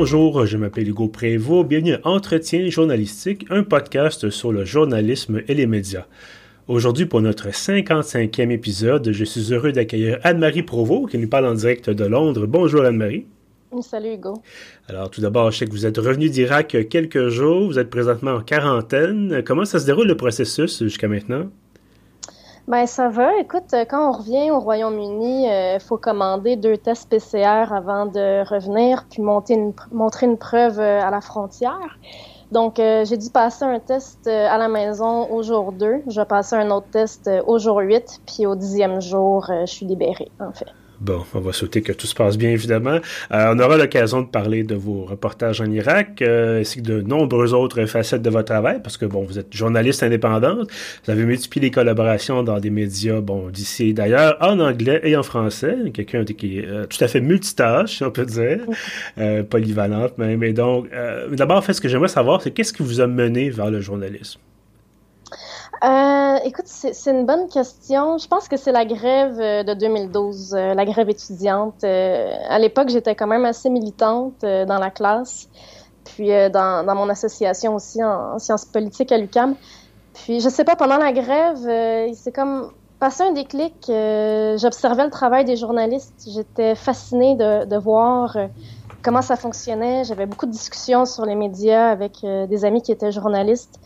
Bonjour, je m'appelle Hugo Prévost. Bienvenue à Entretien journalistique, un podcast sur le journalisme et les médias. Aujourd'hui, pour notre 55e épisode, je suis heureux d'accueillir Anne-Marie Provost qui nous parle en direct de Londres. Bonjour Anne-Marie. Salut Hugo. Alors tout d'abord, je sais que vous êtes revenu d'Irak quelques jours, vous êtes présentement en quarantaine. Comment ça se déroule le processus jusqu'à maintenant? Ben ça va. Écoute, quand on revient au Royaume-Uni, euh, faut commander deux tests PCR avant de revenir, puis monter une, montrer une preuve euh, à la frontière. Donc, euh, j'ai dû passer un test à la maison au jour 2. Je vais un autre test au jour 8, puis au dixième jour, je suis libérée, en fait. Bon, on va souhaiter que tout se passe bien, évidemment. Euh, on aura l'occasion de parler de vos reportages en Irak, euh, ainsi que de nombreuses autres facettes de votre travail, parce que, bon, vous êtes journaliste indépendante, vous avez multiplié les collaborations dans des médias, bon, d'ici et d'ailleurs, en anglais et en français, quelqu'un qui est euh, tout à fait multitâche, si on peut dire, polyvalente même. Et donc, d'abord, en fait, ce que j'aimerais savoir, c'est qu'est-ce qui vous a mené vers le journalisme? Euh, écoute, c'est une bonne question. Je pense que c'est la grève euh, de 2012, euh, la grève étudiante. à l'époque, j'étais quand même assez militante dans la classe, puis dans, dans, mon association aussi en, sciences politiques à l'UCAM. Puis, je sais pas, pendant la grève, c'est comme passé un déclic. J'observais le travail des journalistes. J'étais fascinée de, de voir comment ça fonctionnait. J'avais beaucoup de discussions sur les médias avec des amis qui étaient journalistes.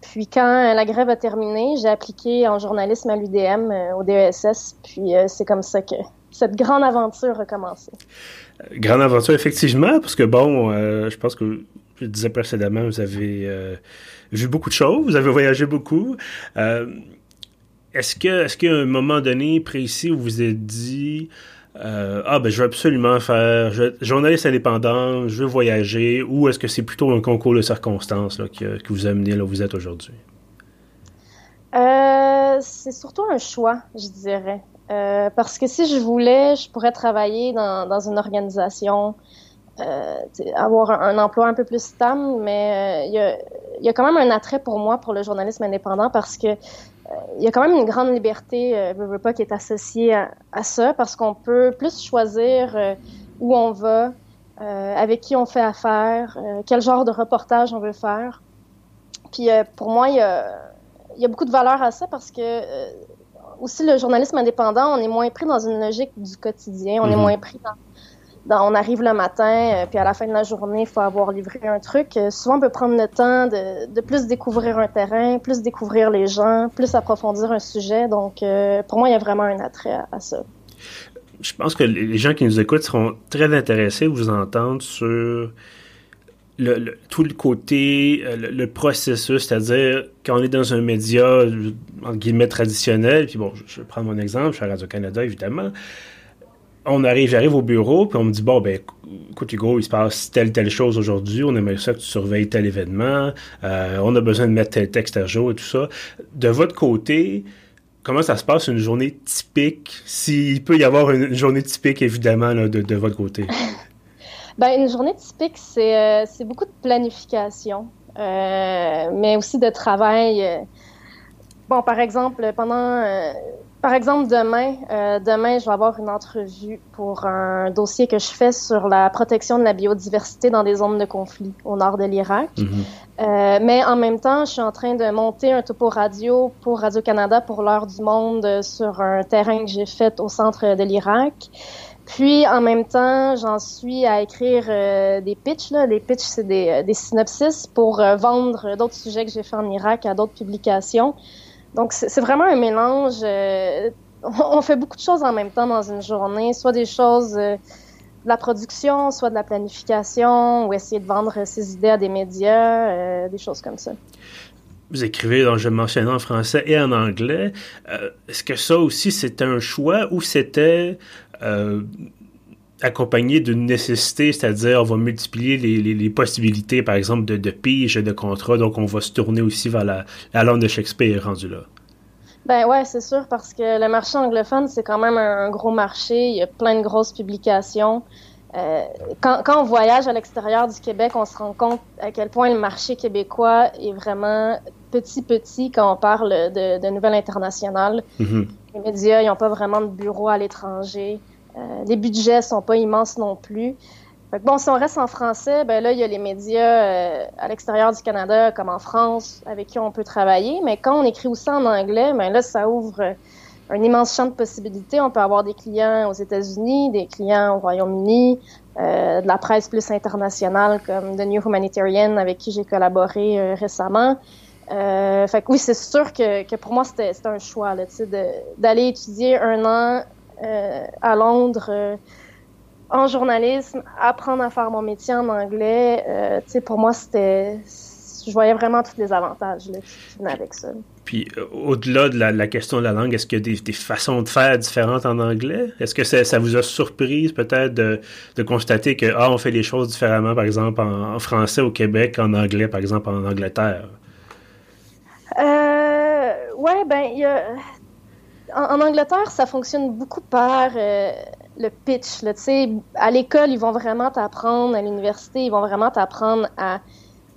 Puis quand la grève a terminé, j'ai appliqué en journalisme à l'UDM, euh, au DESS. Puis euh, c'est comme ça que cette grande aventure a commencé. Euh, grande aventure, effectivement, parce que bon, je pense que je disais précédemment, vous avez vu beaucoup de choses, vous avez voyagé beaucoup. est-ce que, est-ce qu'il y a un moment donné précis où vous vous êtes dit, euh, ah ben je veux absolument faire journaliste indépendant, je veux voyager, ou est-ce que c'est plutôt un concours de circonstances là, qui, vous a là où vous êtes aujourd'hui? Euh, c'est surtout un choix, je dirais. Euh, parce que si je voulais, je pourrais travailler dans, une organisation, avoir un, emploi un peu plus stable, mais il y, a, quand même un attrait pour moi pour le journalisme indépendant parce que il y a quand même une grande liberté, euh, veux, pas, qui est associée à, ça, parce qu'on peut plus choisir euh, où on va, euh, avec qui on fait affaire, quel genre de reportage on veut faire. Puis pour moi, il y a, y a, beaucoup de valeur à ça parce que aussi le journalisme indépendant, on est moins pris dans une logique du quotidien, on est mm-hmm. moins pris dans on arrive le matin, euh, puis à la fin de la journée, il faut avoir livré un truc. Euh, souvent, on peut prendre le temps de, plus découvrir un terrain, plus découvrir les gens, plus approfondir un sujet. Donc, euh, pour moi, il y a vraiment un attrait à, ça. Je pense que les gens qui nous écoutent seront très intéressés de vous entendre sur le, tout le côté, le, processus, c'est-à-dire quand on est dans un média, en guillemets, traditionnel, puis bon, je, vais prendre mon exemple, je suis à Radio-Canada, évidemment, on arrive, j'arrive au bureau, puis on me dit bon ben écoute Hugo, il se passe telle telle chose aujourd'hui, on aimerait ça que tu surveilles tel événement, euh, on a besoin de mettre tel texte à jour et tout ça. De votre côté, comment ça se passe une journée typique, s'il peut y avoir une, journée typique évidemment de, votre côté? ben une journée typique, c'est euh, c'est beaucoup de planification, euh, mais aussi de travail. Bon, par exemple, pendant par exemple, demain, euh, demain, je vais avoir une entrevue pour un dossier que je fais sur la protection de la biodiversité dans des zones de conflit au nord de l'Irak. Mhm. euh, mais en même temps, je suis en train de monter un topo radio pour Radio-Canada pour l'heure du monde sur un terrain que j'ai fait au centre de l'Irak. Puis, en même temps, j'en suis à écrire euh, des pitchs. Là. Les pitchs, c'est des, euh, des synopsis pour euh, vendre d'autres sujets que j'ai fait en Irak à d'autres publications. Donc, c'est vraiment un mélange. Euh, on fait beaucoup de choses en même temps dans une journée, soit des choses euh, de la production, soit de la planification, ou essayer de vendre ses idées à des médias, euh, des choses comme ça. Vous écrivez, donc je mentionnais en français et en anglais. Est-ce que ça aussi c'était un choix ou c'était accompagné d'une nécessité, c'est-à-dire on va multiplier les, possibilités, par exemple, de, de pige et de contrat, donc on va se tourner aussi vers la, la langue de Shakespeare rendu là. Ben ouais, c'est sûr, parce que le marché anglophone, c'est quand même un, gros marché, il y a plein de grosses publications. Euh, quand, quand, on voyage à l'extérieur du Québec, on se rend compte à quel point le marché québécois est vraiment petit, petit quand on parle de, de nouvelles internationales. Mm-hmm. Les médias, ils n'ont pas vraiment de bureau à l'étranger. Euh, les budgets sont pas immenses non plus. bon, si on reste en français, ben là, il y a les médias euh, à l'extérieur du Canada, comme en France, avec qui on peut travailler. Mais quand on écrit aussi en anglais, ben là, ça ouvre un immense champ de possibilités. On peut avoir des clients aux États-Unis, des clients au Royaume-Uni, euh, de la presse plus internationale comme The New Humanitarian avec qui j'ai collaboré récemment. Fait que oui, c'est sûr que, que, pour moi, c'était un choix d'aller étudier un an à Londres euh, en journalisme, apprendre à faire mon métier en anglais. Euh, pour moi, c'était je voyais vraiment tous les avantages qui venaient avec ça. Puis, euh, au-delà de la, question de la langue, est-ce qu'il y a des, façons de faire différentes en anglais? Est-ce que ça, vous a surprise peut-être de, constater que, ah, on fait les choses différemment, par exemple, en, français au Québec, en anglais, par exemple, en Angleterre? Euh, ouais, ben, y a... en, Angleterre, ça fonctionne beaucoup par euh, le pitch. Là. À l'école, ils vont vraiment t'apprendre, à l'université, ils vont vraiment t'apprendre à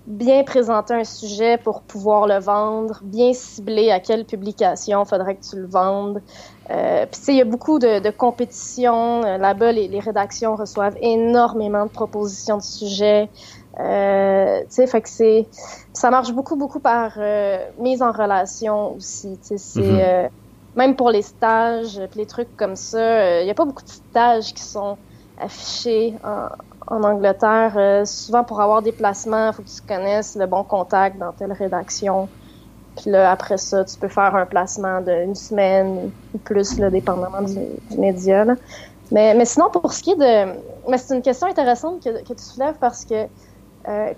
bien présenter un sujet pour pouvoir le vendre, bien cibler à quelle publication faudrait que tu le vendes. Euh, puis tu sais, il y a beaucoup de, de compétition. Euh, là-bas, les, les, rédactions reçoivent énormément de propositions de sujets. Euh, tu sais, fait que c'est, ça marche beaucoup, beaucoup par euh, mise en relation aussi. Tu sais, c'est mm-hmm. Même pour les stages, les trucs comme ça. Il n'y a pas beaucoup de stages qui sont affichés en, Angleterre. Euh, souvent, pour avoir des placements, il faut que tu connaisses le bon contact dans telle rédaction. Puis là, après ça, tu peux faire un placement d'une semaine ou plus, là, dépendamment du, média. Mais, mais sinon, pour ce qui est de... Mais c'est une question intéressante que, tu soulèves parce que euh,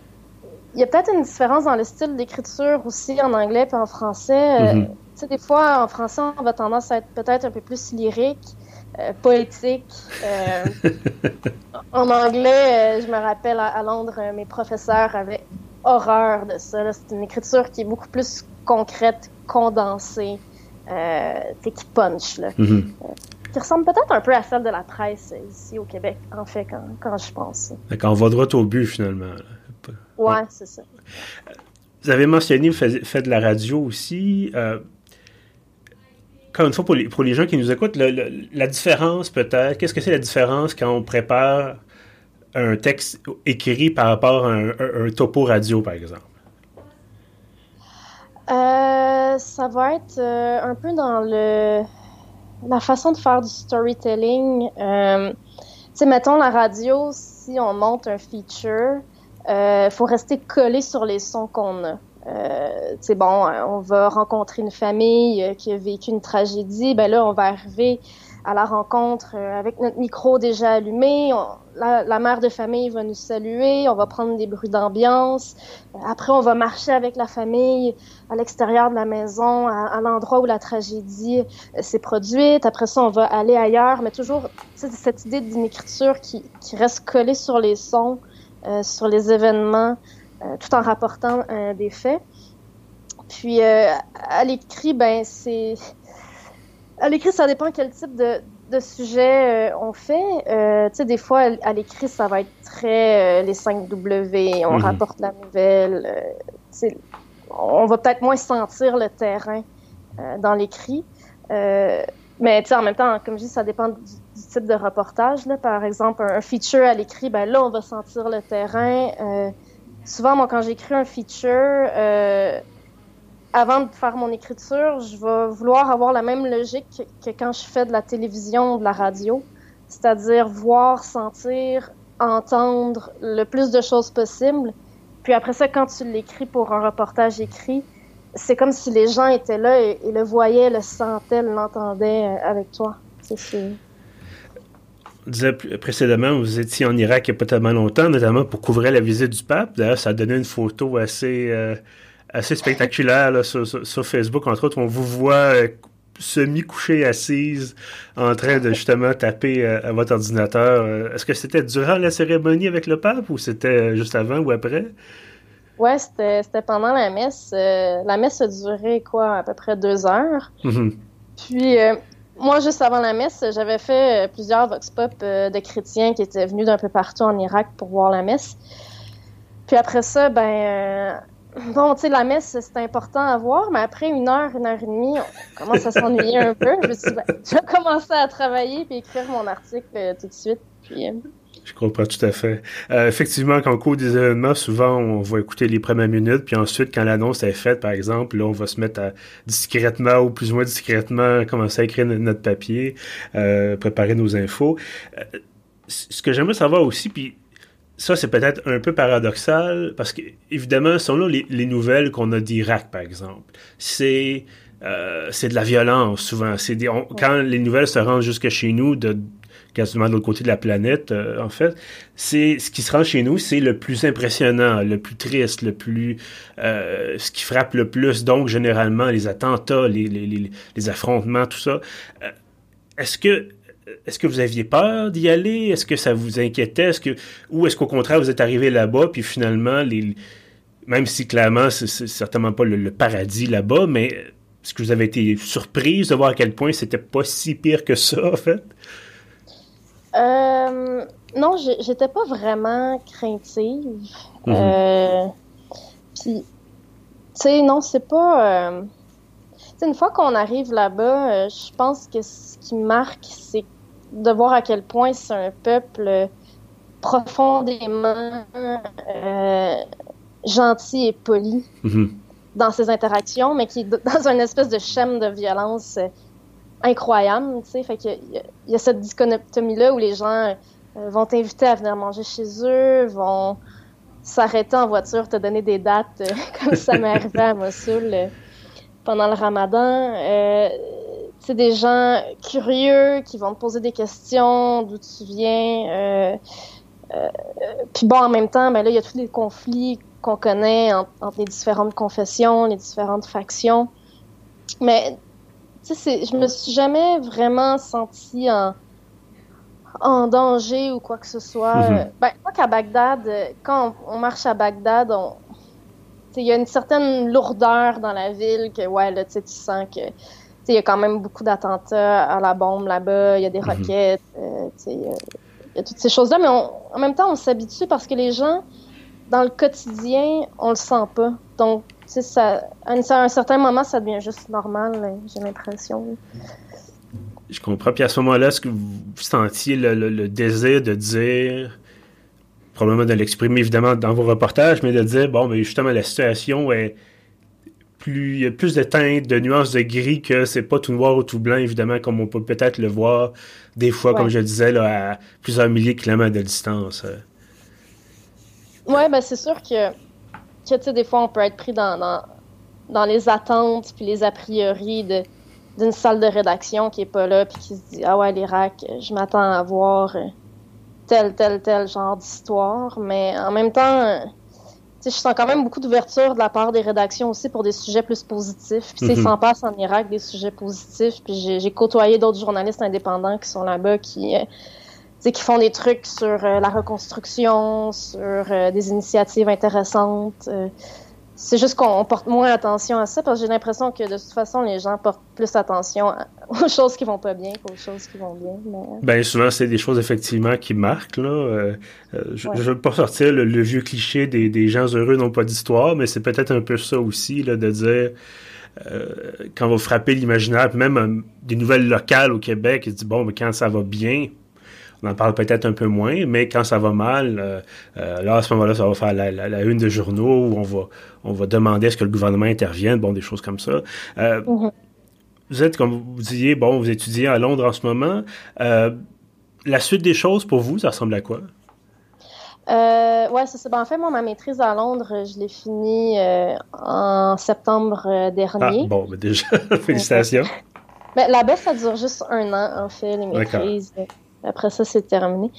il y a peut-être une différence dans le style d'écriture aussi en anglais puis en français. Euh, mm-hmm. Sais, des fois, en français, on va tendance à être peut-être un peu plus lyrique. Euh, poétique. Euh, en anglais, euh, je me rappelle à, Londres, mes professeurs avaient horreur de ça. C'est une écriture qui est beaucoup plus concrète, condensée, qui punch. Là. Mm-hmm. qui ressemble peut-être un peu à celle de la presse ici au Québec, en fait, quand, quand je pense. Quand on va droit au but, finalement. Ouais, c'est ça. Vous avez mentionné, vous faites de la radio aussi encore une fois, pour les, pour les gens qui nous écoutent, la différence peut-être, qu'est-ce que c'est la différence quand on prépare un texte écrit par rapport à un, topo radio, par exemple? Euh, ça va être euh, un peu dans le la façon de faire du storytelling. Euh, tu sais, mettons la radio, si on monte un feature, il faut rester collé sur les sons qu'on a. Euh, c'est bon, on va rencontrer une famille euh, qui a vécu une tragédie. Ben là, on va arriver à la rencontre euh, avec notre micro déjà allumé. la, mère de famille va nous saluer. On va prendre des bruits d'ambiance. Après, on va marcher avec la famille à l'extérieur de la maison, à, l'endroit où la tragédie s'est produite. Après ça, on va aller ailleurs. Mais toujours cette idée d'une écriture qui, qui, reste collée sur les sons, sur les événements. Euh, tout en rapportant euh, des faits. Puis euh, à l'écrit, ben c'est à l'écrit, ça dépend quel type de, de sujet on fait. tu sais, des fois, à l'écrit, ça va être très les 5 W, on mhm. rapporte la nouvelle. on va peut-être moins sentir le terrain dans l'écrit. mais tu sais, en même temps, comme je dis, ça dépend du, type de reportage. Là. Par exemple, un, feature à l'écrit, ben là, on va sentir le terrain souvent, moi, quand j'écris un feature, euh, avant de faire mon écriture, je vais vouloir avoir la même logique que quand je fais de la télévision ou de la radio, c'est-à-dire voir, sentir, entendre le plus de choses possible. Puis après ça, quand tu l'écris pour un reportage écrit, c'est comme si les gens étaient là et, le voyaient, le sentaient, l'entendaient euh, avec toi. C'est disait précédemment, vous étiez en Irak il n'y a pas tellement longtemps, notamment pour couvrir la visite du pape. D'ailleurs, ça a donné une photo assez, euh, assez spectaculaire sur, Facebook, entre autres. On vous voit euh, semi-couchée assise en train de justement taper euh, à votre ordinateur. Est-ce que c'était durant la cérémonie avec le pape ou c'était juste avant ou après? Ouais, c'était pendant la messe. la messe a duré quoi, à peu près deux heures. Mm-hmm. Puis moi, juste avant la messe, j'avais fait euh, plusieurs vox pop euh, de chrétiens qui étaient venus d'un peu partout en Irak pour voir la messe. Puis après ça, ben, euh, bon, tu sais, la messe, c'est important à voir, mais après une heure, une heure et demie, on commence à s'ennuyer un peu. Je me suis dit, ben, je vais commencer à travailler puis écrire mon article tout de suite. Puis Je comprends tout à fait. Euh, effectivement, quand on court des événements, souvent, on va écouter les premières minutes, puis ensuite, quand l'annonce est faite, par exemple, là, on va se mettre à discrètement ou plus ou moins discrètement commencer à écrire notre papier, euh, préparer nos infos. Euh, ce que j'aimerais savoir aussi, puis ça, c'est peut-être un peu paradoxal, parce que, évidemment, sont là les, nouvelles qu'on a d'Irak, par exemple. C'est... c'est de la violence souvent. C'est quand les nouvelles se rendent jusque chez nous de quasiment de l'autre côté de la planète, euh, en fait, c'est ce qui se rend chez nous, c'est le plus impressionnant, le plus triste, le plus euh, ce qui frappe le plus. Donc, généralement, les attentats, les, les, les, affrontements, tout ça. Euh, est-ce que est-ce que vous aviez peur d'y aller? Est-ce que ça vous inquiétait? Est-ce que, ou est-ce qu'au contraire, vous êtes arrivé là-bas, puis finalement, les, même si clairement, c'est certainement pas le, paradis là-bas, mais est-ce que vous avez été surprise de voir à quel point c'était pas si pire que ça, en fait? Euh, non, j'étais pas vraiment craintive. Euh, puis, tu sais, non, c'est pas. Euh, une fois qu'on arrive là-bas, je pense que ce qui marque, c'est de voir à quel point c'est un peuple profondément gentil et poli mhm. dans ses interactions, mais qui est dans une espèce de chaîne de violence incroyable, tu sais. Fait qu'il y, y, a cette dichotomie-là où les gens euh, vont t'inviter à venir manger chez eux, vont s'arrêter en voiture, te donner des dates, euh, comme ça m'est arrivé à Mossoul euh, pendant le ramadan. sais, des gens curieux qui vont te poser des questions, d'où tu viens. puis bon, en même temps, ben là, il y a tous les conflits qu'on connaît entre, entre les différentes confessions, les différentes factions. Mais tu sais, je me suis jamais vraiment sentie en, en danger ou quoi que ce soit. Mm Ben, moi qu'à Bagdad, quand on, marche à Bagdad, on, il y a une certaine lourdeur dans la ville que, ouais, là, tu sens que, il y a quand même beaucoup d'attentats à la bombe là-bas, il y a des mhm. roquettes, euh, il y, a toutes ces choses-là, mais en même temps, on s'habitue parce que les gens, dans le quotidien, on le sent pas. Donc, ça, à un certain moment, ça devient juste normal, j'ai l'impression. Je comprends. Puis à ce moment-là, est-ce que vous sentiez le, désir de dire, probablement de l'exprimer évidemment dans vos reportages, mais de dire, bon, mais justement, la situation est plus, il y a plus de teintes, de nuances de gris que c'est pas tout noir ou tout blanc, évidemment, comme on peut peut-être le voir des fois, comme je disais, là, à plusieurs milliers de kilomètres de distance. Ouais, ben c'est sûr que que, tu sais, des fois, on peut être pris dans, dans, les attentes puis les a priori de d'une salle de rédaction qui est pas là puis qui se dit ah ouais l'Irak je m'attends à voir tel tel tel genre d'histoire mais en même temps je sens quand même beaucoup d'ouverture de la part des rédactions aussi pour des sujets plus positifs. Puis, mm -hmm. s'en passe en Irak des sujets positifs. Puis, j'ai côtoyé d'autres journalistes indépendants qui sont là-bas qui, euh, qui font des trucs sur euh, la reconstruction, sur euh, des initiatives intéressantes. Euh. c'est juste qu'on porte moins attention à ça parce que j'ai l'impression que de toute façon, les gens portent plus attention aux choses qui vont pas bien qu'aux choses qui vont bien. Ben, souvent, c'est des choses effectivement qui marquent. Là. je ne veux pas sortir le, vieux cliché des, des gens heureux n'ont pas d'histoire, mais c'est peut-être un peu ça aussi, là, de dire. quand vous frappez l'imaginaire, même des nouvelles locales au Québec, il se dit bon, mais quand ça va bien, on en parle peut-être un peu moins, mais quand ça va mal, euh, euh, là, à ce moment-là, ça va faire la, une de journaux où on va, on va demander à ce que le gouvernement intervienne, bon, des choses comme ça. Euh, mm-hmm. Vous êtes, comme vous disiez, bon, vous étudiez à Londres en ce moment. la suite des choses pour vous, ça ressemble à quoi? Euh, ouais, c'est ça. Ben, en fait, moi, ma maîtrise à Londres, je l'ai finie en septembre dernier. Ah, bon, ben déjà, félicitations. Ben, là-bas, ça dure juste un an, en fait, les maîtrises. Après ça, c'est terminé.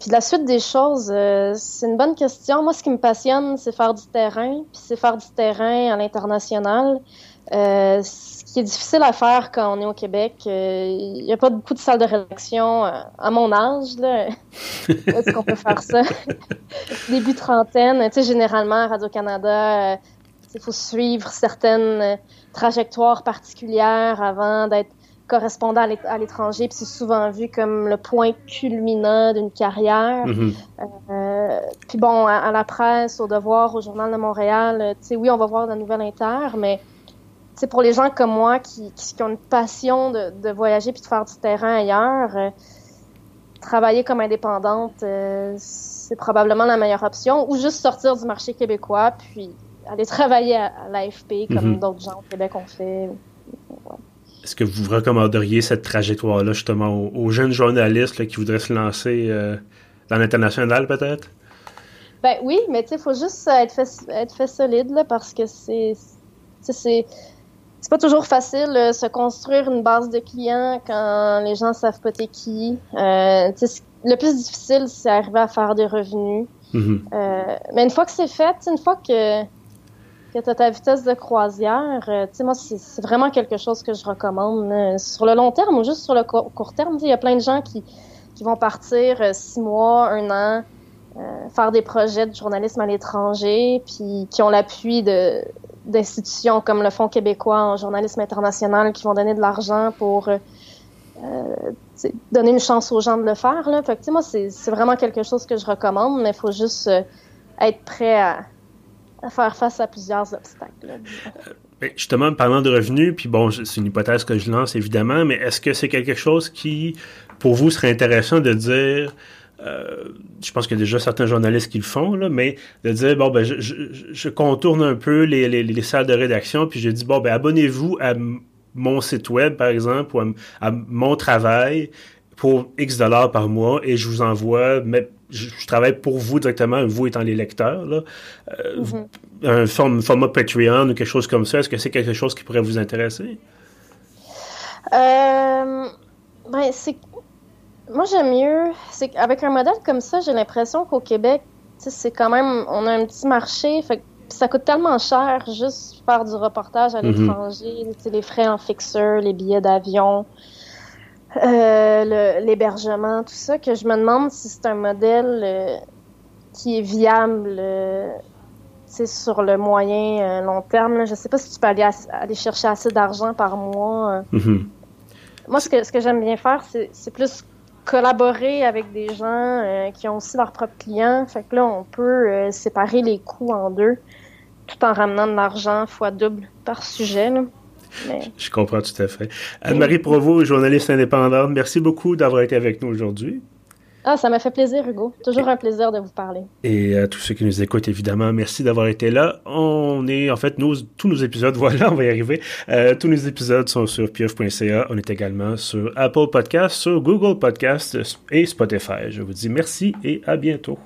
Puis la suite des choses, euh, c'est une bonne question. Moi, ce qui me passionne, c'est faire du terrain, puis c'est faire du terrain à l'international. Euh, ce qui est difficile à faire quand on est au Québec, il euh, n'y a pas beaucoup de salles de rédaction à mon âge. Là. Est-ce qu'on peut faire ça? Début trentaine, tu sais, généralement, Radio-Canada, il faut suivre certaines trajectoires particulières avant d'être correspondant à l'étranger, puis c'est souvent vu comme le point culminant d'une carrière. Mm-hmm. Euh, puis bon, à, la presse, au Devoir, au Journal de Montréal, euh, tu sais, oui, on va voir la nouvelle inter, mais c'est pour les gens comme moi qui, qui, ont une passion de, de, voyager puis de faire du terrain ailleurs, euh, travailler comme indépendante, c'est probablement la meilleure option, ou juste sortir du marché québécois, puis aller travailler à, l'AFP comme mhm. d'autres gens au Québec ont fait. Est-ce que vous recommanderiez cette trajectoire-là justement aux, jeunes journalistes qui voudraient se lancer dans l'international peut-être? Ben oui, mais tu sais, il faut juste être fait, être fait solide là, parce que c'est. C'est c'est pas toujours facile de se construire une base de clients quand les gens savent pas t'es qui. Euh, le plus difficile, c'est arriver à faire des revenus. Mm-hmm. euh, mais une fois que c'est fait, une fois que, que tu as ta vitesse de croisière, euh, moi, c'est vraiment quelque chose que je recommande. Sur le long terme ou juste sur le court terme, il y a plein de gens qui, vont partir euh, six mois, un an, euh, faire des projets de journalisme à l'étranger, puis qui ont l'appui d'institutions comme le Fonds québécois en journalisme international qui vont donner de l'argent pour euh, donner une chance aux gens de le faire. Là. Fait que, moi, c'est vraiment quelque chose que je recommande, mais il faut juste être prêt à, faire face à plusieurs obstacles. Justement, parlant de revenus, puis bon, c'est une hypothèse que je lance évidemment, mais est-ce que c'est quelque chose qui pour vous, serait intéressant de dire, euh, je pense qu'il y a déjà certains journalistes qui le font, là, mais de dire, bon, ben, je, contourne un peu les, salles de rédaction, puis je dis, bon, ben, abonnez-vous à mon site web, par exemple, ou à, mon travail pour X dollars par mois, et je vous envoie, mais je, travaille pour vous directement, vous étant les lecteurs, là, euh, mm-hmm. un format Patreon ou quelque chose comme ça. Est-ce que c'est quelque chose qui pourrait vous intéresser? Euh, ben, c'est moi, j'aime mieux. C'est avec un modèle comme ça, j'ai l'impression qu'au Québec, c'est quand même. On a un petit marché. Fait ça coûte tellement cher juste faire du reportage à mhm. l'étranger. Les frais en fixeur, les billets d'avion, euh, l'hébergement, tout ça, que je me demande si c'est un modèle euh, qui est viable. Euh, sur le moyen long terme, je sais pas si tu peux aller, aller chercher assez d'argent par mois. Mhm. Moi, ce que, ce que j'aime bien faire, c'est plus collaborer avec des gens euh, qui ont aussi leurs propres clients. Fait que là, on peut euh, séparer les coûts en deux tout en ramenant de l'argent fois double par sujet. Je comprends tout à fait. Anne-Marie Provost, journaliste indépendante, merci beaucoup d'avoir été avec nous aujourd'hui. Ah, ça m'a fait plaisir, Hugo. Toujours un plaisir de vous parler. Et à tous ceux qui nous écoutent, évidemment, merci d'avoir été là. On est, en fait, tous nos épisodes, voilà, on va y arriver. Euh, tous nos épisodes sont sur pieuf.ca. On est également sur Apple Podcasts, sur Google Podcasts et Spotify. Je vous dis merci et à bientôt.